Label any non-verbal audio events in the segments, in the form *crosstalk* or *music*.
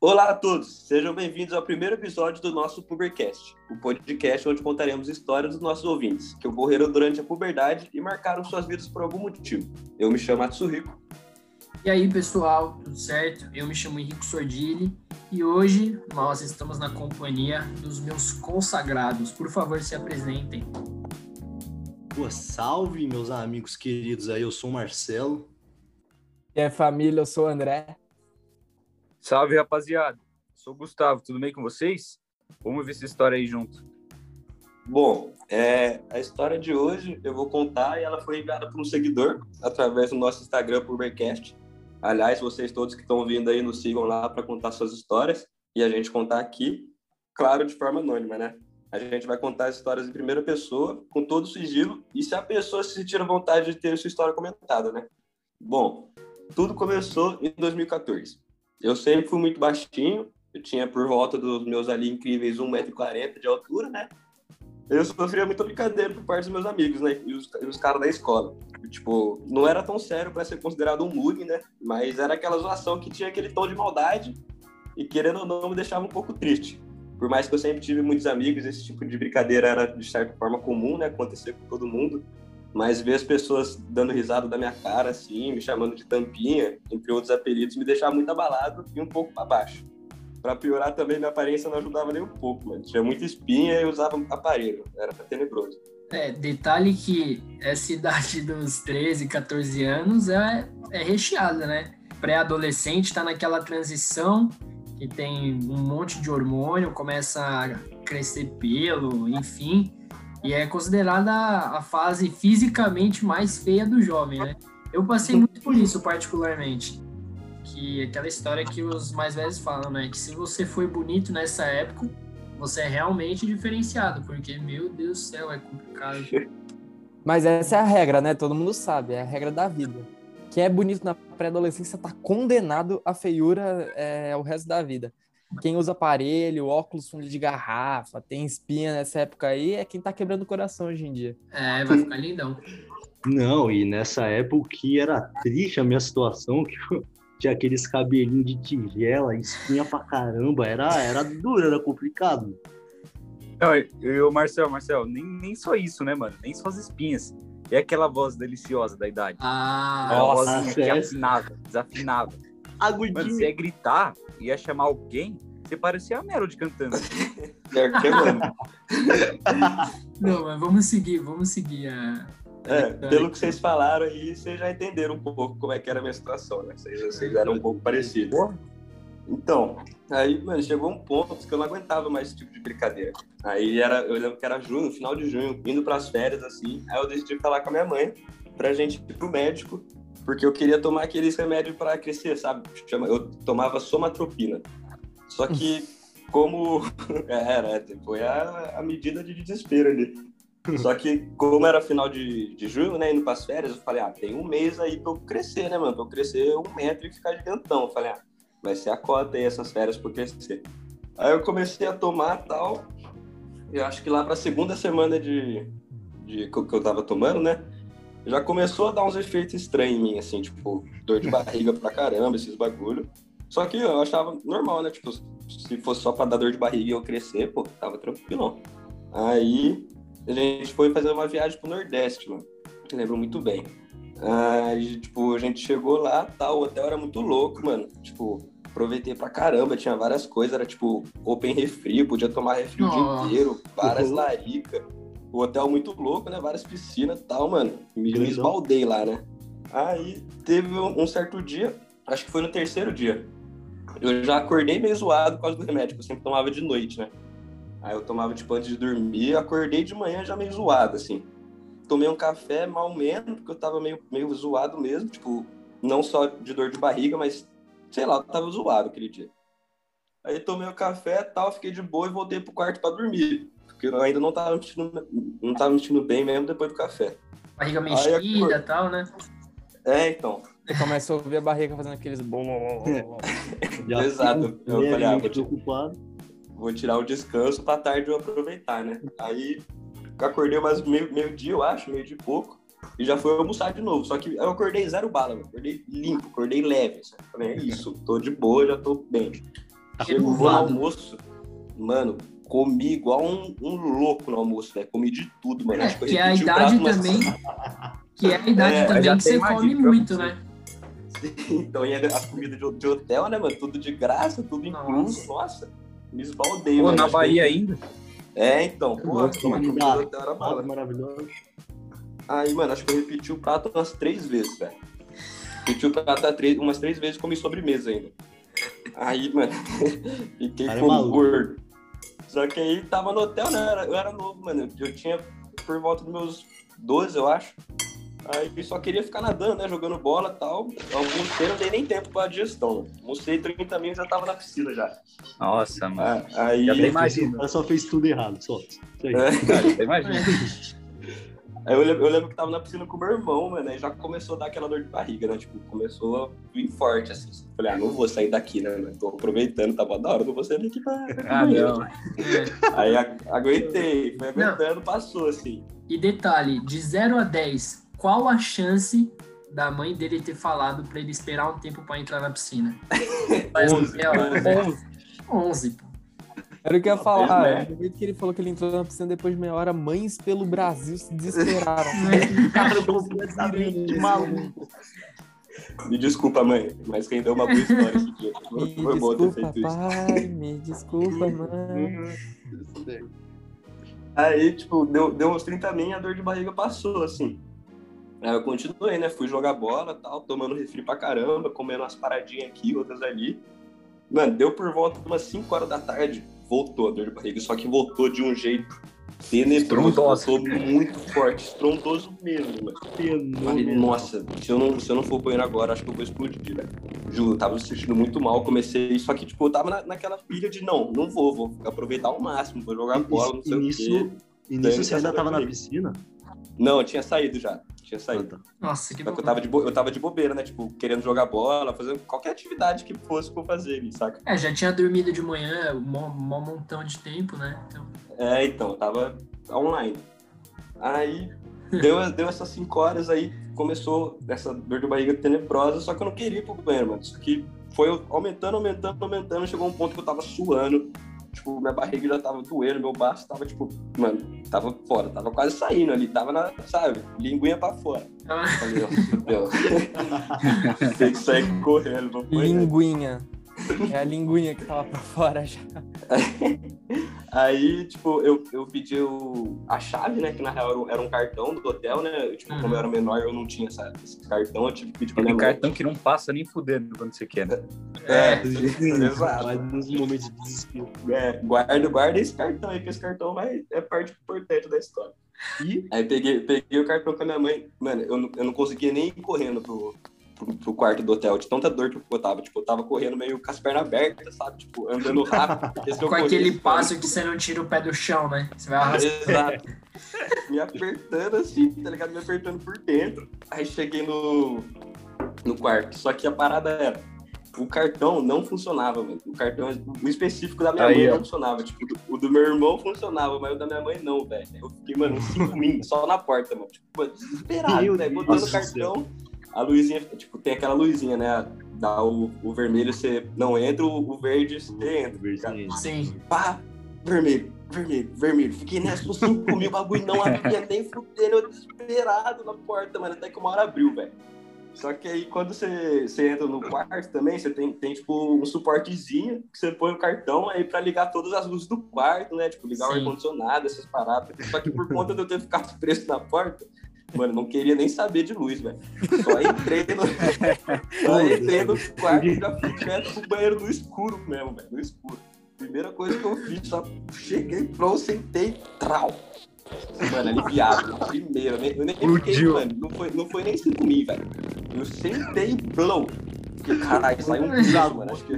Olá a todos, sejam bem-vindos ao primeiro episódio do nosso Pubercast, o podcast onde contaremos histórias dos nossos ouvintes que ocorreram durante a puberdade e marcaram suas vidas por algum motivo. Eu me chamo Atsuhiko. E aí, pessoal, tudo certo? Eu me chamo Henrique Sordilli e hoje nós estamos na companhia dos meus consagrados. Por favor, se apresentem. Pô, salve, meus amigos queridos aí, eu sou o Marcelo. E aí, família, eu sou o André. Salve, rapaziada. Sou o Gustavo, tudo bem com vocês? Vamos ver essa história aí junto. Bom, é, a história de hoje eu vou contar e ela foi enviada por um seguidor através do nosso Instagram, Pubercast. Aliás, vocês todos que estão vindo aí nos sigam lá para contar suas histórias e a gente contar aqui, claro, de forma anônima, né? A gente vai contar histórias em primeira pessoa, com todo o sigilo, e se a pessoa se sentir vontade de ter sua história comentada, né? Bom, tudo começou em 2014. Eu sempre fui muito baixinho, eu tinha por volta dos meus ali incríveis 1,40m de altura, né? Eu sofria muita brincadeira por parte dos meus amigos, né? E os, os caras da escola. Tipo, não era tão sério para ser considerado um mug, né? Mas era aquela zoação que tinha aquele tom de maldade e, querendo ou não, me deixava um pouco triste. Por mais que eu sempre tive muitos amigos, esse tipo de brincadeira era, de certa forma, comum, né? Acontecer com todo mundo. Mas ver as pessoas dando risada da minha cara, assim, me chamando de tampinha, entre outros apelidos, me deixava muito abalado e um pouco para baixo. Para piorar também, minha aparência não ajudava nem um pouco, mano. Tinha muita espinha e usava aparelho. Era tenebroso. É, detalhe que essa idade dos 13, 14 anos é, é recheada, né? Pré-adolescente tá naquela transição que tem um monte de hormônio, começa a crescer pelo, enfim, e é considerada a fase fisicamente mais feia do jovem, né? Eu passei muito por isso, particularmente. Que aquela história que os mais velhos falam, né? Que se você foi bonito nessa época, você é realmente diferenciado, porque, meu Deus do céu, é complicado. *laughs* Mas essa é a regra, né? Todo mundo sabe, é a regra da vida. Quem é bonito na pré-adolescência tá condenado à feiura é, o resto da vida. Quem usa aparelho, óculos fundo de garrafa, tem espinha nessa época aí, é quem tá quebrando o coração hoje em dia. É, vai ficar lindão. Não, e nessa época que era triste a minha situação, que eu tinha aqueles cabelinhos de tigela, espinha pra caramba, era, era duro, era complicado. Não, eu, Marcel, Marcel, nem, nem só isso, né, mano? Nem só as espinhas. É aquela voz deliciosa da idade. Ah, Aquela Nossa, vozinha que é. afinava, desafinava. Mano, Agudinho. você ia gritar, ia chamar alguém, você parecia a Melody cantando. *laughs* Mano. *laughs* não, mas vamos seguir, vamos seguir a. É, pelo que vocês falaram aí, vocês já entenderam um pouco como é que era a minha situação, né? Vocês, vocês eram um pouco parecidos. Então, aí, mano, chegou um ponto que eu não aguentava mais esse tipo de brincadeira. Aí era, eu lembro que era junho, final de junho, indo pras férias, assim. Aí eu decidi falar com a minha mãe pra gente ir pro médico, porque eu queria tomar aqueles remédios pra crescer, sabe? Chama- Eu tomava somatropina. Só que, *laughs* como. *laughs* era, foi a, a medida de desespero ali. Só que, como era final de, de junho, né, indo pras férias, eu falei, ah, tem um mês aí pra eu crescer, né, mano? Pra eu crescer um metro e ficar gigantão. Eu falei, ah, vai ser a cota aí essas férias eu crescer. Aí eu comecei a tomar tal. Eu acho que lá pra segunda semana de, de que eu que eu tava tomando, né? Já começou a dar uns efeitos estranhos em mim, assim, tipo, dor de barriga pra caramba, esses bagulho. Só que eu achava normal, né? Tipo, se fosse só pra dar dor de barriga e eu crescer, pô, tava tranquilo. Aí a gente foi fazer uma viagem pro Nordeste, mano. Eu lembro muito bem. Aí, tipo, a gente chegou lá, tal, o hotel era muito louco, mano. Tipo, aproveitei pra caramba, tinha várias coisas, era tipo open refri, podia tomar refri o dia Nossa. inteiro, várias laricas. O hotel muito louco, né? Várias piscinas e tal, mano. Me, me esbaldei lá, né? Aí teve um um certo dia, acho que foi no terceiro dia. Eu já acordei meio zoado por causa do remédio, que eu sempre tomava de noite, né? Aí eu tomava, tipo, antes de dormir, acordei de manhã já meio zoado, assim. Tomei um café mal menos, porque eu tava meio, meio zoado mesmo, tipo, não só de dor de barriga, mas, sei lá, eu tava zoado aquele dia. Aí tomei o café e tal, fiquei de boa e voltei pro quarto pra dormir. Porque eu ainda não tava me sentindo, não tava me sentindo bem mesmo depois do café. Barriga mexida e tal, né? É, então. Você começa a ouvir a barriga fazendo aqueles bom. *laughs* Exato. Eu falei, ah, vou preocupado. vou tirar o descanso pra tarde eu aproveitar, né? Aí acordei mais meio, meio dia, eu acho, meio de pouco, e já fui almoçar de novo. Só que eu acordei zero bala, mano. acordei limpo, acordei leve. Sabe? Falei, é isso, tô de boa, já tô bem. Chegou no Renovado. almoço, mano, comi igual um, um louco no almoço, velho. Comi de tudo, mano. É, Acho eu que é a idade umas- também. Que é a idade É, também que você come muito, você. né? *laughs* Então, e as comidas de, de hotel, né, mano? Tudo de graça, tudo incluso. Nossa, me esbaldei, Pô, mano. na Acho que- Bahia ainda? É, então, pô, comida cara. hotel era bala. Maravilhoso. Aí, mano, acho que eu repeti o prato umas três vezes, velho. Repeti o prato três- umas três vezes e comi sobremesa ainda. Aí, mano, *laughs* fiquei Cara, é maluco. gordo. Só que aí tava no hotel, né? Eu era, eu era novo, mano. Eu tinha por volta dos meus 12, eu acho. Aí só queria ficar nadando, né? Jogando bola e tal. Almocei, não dei nem tempo pra digestão. Né? Almocei 30 minutos, já tava na piscina já. Nossa, mano. Ah, Aí, Já Imagina. cara só fez tudo errado, só. Isso aí. É. Cara. *laughs* Aí eu lembro, eu lembro que tava na piscina com o meu irmão, mano, aí já começou a dar aquela dor de barriga, né? Tipo, começou a vir forte, assim. Falei, ah, não vou sair daqui, né? mano? Tô aproveitando, tá bom da hora, não vou sair daqui pra... Ah, não. É. Aí aguentei, foi aguentando, passou, assim. E detalhe, de 0 a 10, qual a chance da mãe dele ter falado pra ele esperar um tempo pra entrar na piscina? *laughs* Faz Onze, meia hora, né? onze. 11, pô. Era o que eu ia falar. né? Do jeito que ele falou que ele entrou na piscina depois de meia hora, mães pelo Brasil se desesperaram. *laughs* Cara, completamente maluco. Me desculpa, mãe, mas quem deu uma boa história esse dia. Foi, bom ter feito isso. pai. Me desculpa, mãe. Aí, tipo, deu, deu uns 30 min, a dor de barriga passou, assim. Aí eu continuei, né? Fui jogar bola tal, tomando refri pra caramba, comendo umas paradinhas aqui, outras ali. Mano, deu por volta de umas 5 horas da tarde, voltou a dor de barriga, só que voltou de um jeito tenebroso, voltou muito forte, estrondoso mesmo, mano. Falei, nossa, se eu, não, se eu não for banheiro agora, acho que eu vou explodir, velho. Juro, eu tava me sentindo muito mal, comecei, só que, tipo, eu tava na, naquela pilha de, não, não vou, vou aproveitar ao máximo, vou jogar bola, não E sei o quê. nisso, e nisso você ainda tava na piscina? Não, eu tinha saído já, tinha Ah, saído. tá. Nossa, que Só que eu tava, de bo- eu tava de bobeira, né? Tipo, querendo jogar bola, fazendo qualquer atividade que fosse pra eu fazer ali, saca? É, já tinha dormido de manhã, um mó, mó montão de tempo, né? Então, É, então, eu tava online. Aí, deu, *laughs* deu essas 5 horas, aí começou essa dor de barriga tenebrosa, só que eu não queria ir pro banheiro, mano. Isso aqui foi aumentando, aumentando, aumentando, chegou um ponto que eu tava suando. Tipo, minha barriga já tava doendo, meu baço tava, tipo, mano, tava fora, tava quase saindo ali, tava na, sabe, linguinha pra fora. ah, Falei, ó, meu Deus. *laughs* Tem que sair correndo. Linguinha. É a linguinha que tava pra fora já. *laughs* Aí, tipo, eu, eu pedi o, a chave, né? Que na real era um- cartão do hotel, né? Eu, tipo, como eu era menor, eu não tinha essa, esse cartão, eu tive que pedir pra minha Aquele mãe. cartão que não passa nem fudendo quando você quer, né? É, *laughs* exato. Mas nos momentos de desespero. É, guarda, guarda esse cartão aí, que esse cartão vai, é parte importante da história. E Aí peguei, peguei o cartão com a minha mãe. Mano, eu não, eu não conseguia nem ir correndo pro, pro, pro quarto do hotel, de tanta dor que eu tava. Tipo, eu tava correndo meio com as pernas abertas, sabe? Tipo, andando rápido. Com aquele passo que você não tira o pé do chão, né? Você vai arrastar. Exato. Me apertando assim, tá ligado? Me apertando por dentro. Aí cheguei no, no quarto. Só que a parada era. O cartão não funcionava, mano. O cartão o específico da minha Aí, mãe ó. não funcionava. Tipo, o do meu irmão funcionava, mas o da minha mãe não, velho. Eu fiquei, mano, uns cinco minutos só na porta, mano. Tipo, desesperado, velho. Deus Botando o cartão. A luzinha, tipo, tem aquela luzinha, né? Dá o, o vermelho, você não entra, o, o verde você entra. ligado? Sim. pá, vermelho, vermelho, vermelho. Fiquei nessa por 5 mil, o bagulho não abria nem fudendo, eu desesperado na porta, mano, até que uma hora abriu, velho. Só que aí quando você, você entra no quarto também, você tem, tem tipo um suportezinho que você põe o cartão aí pra ligar todas as luzes do quarto, né? Tipo, ligar o Sim. ar-condicionado, essas paradas. Só que por conta de eu ter ficado preso na porta, mano, não queria nem saber de luz, velho. Só entrei no. *laughs* Só entrei no quarto e já fui direto pro banheiro no escuro mesmo, velho. No escuro. Primeira coisa que eu fiz, só cheguei pronto, sentei, trau. Mano, aliviado. na Primeira, eu nem, eu nem fiquei, mano. Não foi, não foi nem cinco mil, velho. Eu sentei blow. Porque, caralho, saiu um bicho, mano. Acho que,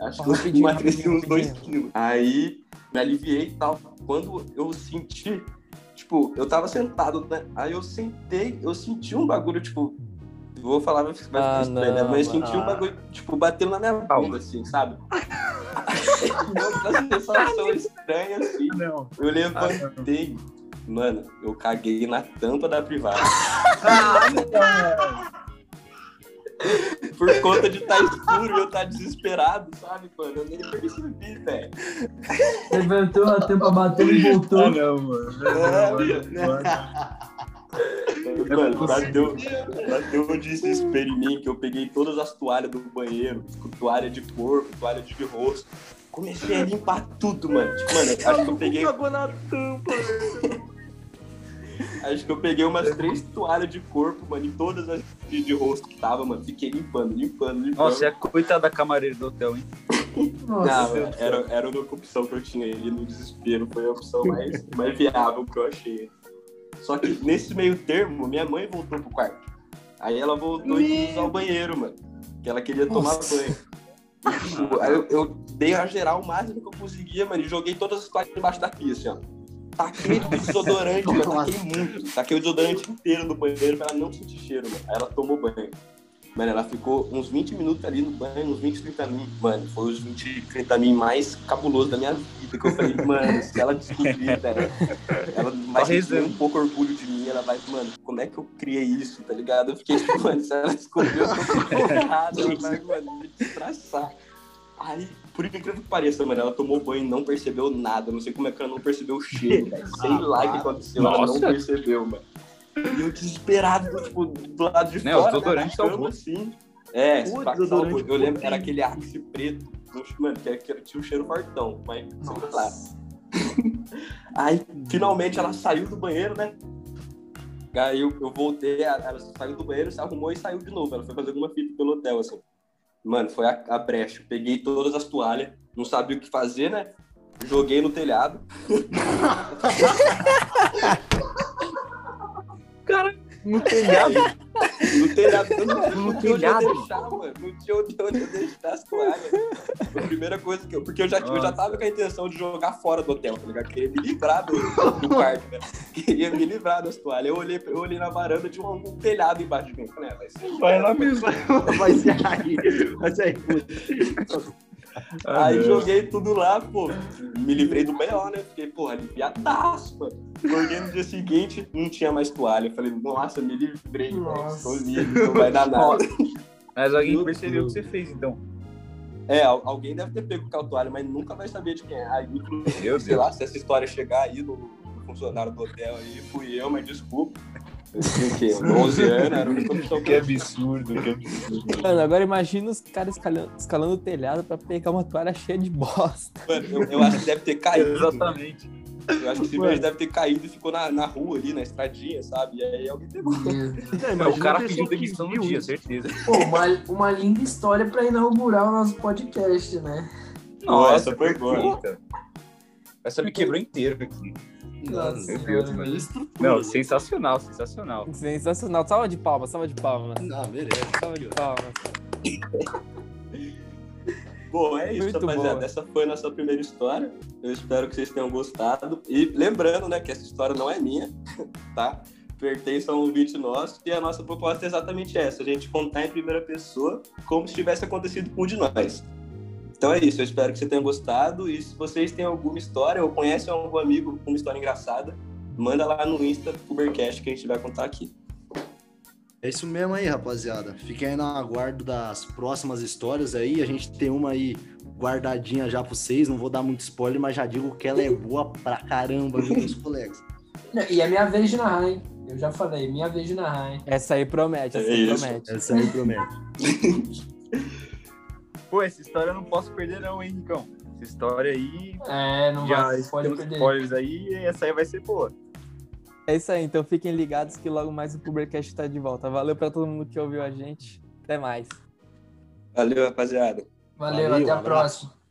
acho que eu emagreci rapidinho, uns dois quilos. Aí, me aliviei e tal. Quando eu senti, tipo, eu tava sentado, né? Aí eu sentei, eu senti um bagulho, tipo. Vou falar, vai ficar Ah, estranho, né? não, Mas eu senti um mano. bagulho, tipo, batendo na minha bunda, assim, sabe? *laughs* Uma sensação estranha, assim. Não. Eu levantei, mano, eu caguei na tampa da privada. Por conta de estar escuro e eu estar desesperado, sabe, mano? Eu nem percebi, velho. Levantou a tampa, bateu e voltou. Ah, não, mano. É, Mano, Mano, bateu, bateu um desespero em mim que eu peguei todas as toalhas do banheiro, tipo, toalha de corpo, toalha de rosto. Comecei a limpar tudo, mano. Tipo, mano, acho que eu peguei. Cagou na tampa. Acho que eu peguei umas três toalhas de corpo, mano, em todas as de, de rosto que tava, mano. Fiquei limpando, limpando, limpando. Nossa, é a coitada da camareira do hotel, hein? *laughs* Não, Nossa. mano, era, era a única opção que eu tinha ali no desespero. Foi a opção mais, mais viável que eu achei. Só que nesse meio termo, minha mãe voltou pro quarto. Aí ela voltou e quis usar o banheiro, mano. Que ela queria tomar Nossa. banho. *laughs* Aí eu, eu dei a geral o máximo que eu conseguia, mano, e joguei todas as toalhas debaixo da pia, assim, ó. Taquei o desodorante, *laughs* mano, taquei muito. Taquei o desodorante inteiro no banheiro pra ela não sentir cheiro, mano. Aí ela tomou banho. Mano, ela ficou uns 20 minutos ali no banho, uns 20, 30 minutos. Mano, foi os 20, 30 minutos mais cabulosos da minha vida. Que eu falei, *laughs* mano, se ela descobrir, velho, ela vai ter um pouco orgulho de mim. Ela vai, mano, como é que eu criei isso, tá ligado? Eu fiquei mano, se ela descobrir, eu tô errado. Ela vai, mano, me destraçar. Aí, por incrível que pareça, mano, ela tomou banho e não percebeu nada. Não sei como é que ela não percebeu o *laughs* cheiro, velho. Sei lá o que aconteceu, ela não Nossa. percebeu, mano. E eu desesperado, tipo, do lado de Né, o fora, desodorante né, na cama, assim. É, Pô, desodorante salvou. eu lembro, era aquele Axe preto, mano, que, que tinha um cheiro fortão, mas sei lá. Nossa. *laughs* Aí, finalmente, ela saiu do banheiro, né? Aí eu, eu voltei, ela saiu do banheiro, se arrumou e saiu de novo. Ela foi fazer alguma fita pelo hotel, assim. Mano, foi a, a brecha. Eu Peguei todas as toalhas, não sabia o que fazer, né? Joguei no telhado. *laughs* No telhado. No telhado, não, No não tinha onde telhado? eu deixar, mano. Não tinha onde eu deixar as toalhas. Foi a primeira coisa que eu. Porque eu já, eu já tava com a intenção de jogar fora do hotel, tá ligado? Queria me livrar do, do quarto, né? Queria me livrar das toalhas. Eu olhei, eu olhei na varanda, tinha um, um telhado embaixo de mim. Falei, ah, vai ser. Vai lá mesmo. Vai ser aí. Vai ser aí. Aí joguei tudo lá, pô. Me livrei do B.O., né? Fiquei, porra, aliviadaço, mano. Acordei no dia seguinte, não tinha mais toalha. Eu falei, nossa, me livrei, velho. Tô livre, não vai dar nada. Mas alguém Meu percebeu o Deus. que você fez, então. É, al- alguém deve ter pego com a toalha, mas nunca vai saber de quem é. Aí, sei Deus. lá, se essa história chegar aí no, no funcionário do hotel aí, fui eu, mas desculpa. Quê? 11 anos, era opção que Que absurdo, que absurdo. Mano, agora imagina os caras escalando, escalando o telhado pra pegar uma toalha cheia de bosta. Mano, eu, eu acho que deve ter caído. Exatamente. Eu acho que esse beijo deve ter caído e ficou na, na rua ali, na estradinha, sabe? E aí alguém pegou. É, o cara pediu demissão no dia, certeza. Pô, uma, uma linda história pra inaugurar o nosso podcast, né? Nossa, essa foi boa. Essa me quebrou inteiro aqui. Nossa, Meu Deus, mano. Não, sensacional, sensacional. Sensacional. Salva de palmas, salva de palmas. Não, merece. Salva de palmas. *laughs* Bom, é isso, Muito rapaziada. boa. Essa foi a nossa primeira história. Eu espero que vocês tenham gostado. E lembrando, né, que essa história não é minha, *laughs* tá? Pertence a um ouvinte nosso. E a nossa proposta é exatamente essa: a gente contar em primeira pessoa como se tivesse acontecido com um de nós. Então é isso, eu espero que você tenha gostado. E se vocês têm alguma história ou conhecem algum amigo com uma história engraçada, manda lá no Insta Ubercast que a gente vai contar aqui. É isso mesmo aí, rapaziada. Fiquem aí no aguardo das próximas histórias aí. A gente tem uma aí guardadinha já pra vocês. Não vou dar muito spoiler, mas já digo que ela é boa pra caramba, viu, meus *laughs* colegas? E é minha vez de narrar, hein? Eu já falei, minha vez de narrar, hein? Essa aí promete, essa É aí isso. promete. Essa aí promete. *laughs* Pô, essa história eu não posso perder não, hein, Ricão? Essa história aí, É, não já vai, pode perder. spoilers aí, e essa aí vai ser boa. É isso aí, então fiquem ligados que logo mais o Pubercast tá de volta. Valeu pra todo mundo que ouviu a gente. Até mais. Valeu, rapaziada. Valeu, Valeu, até a abraço. próxima.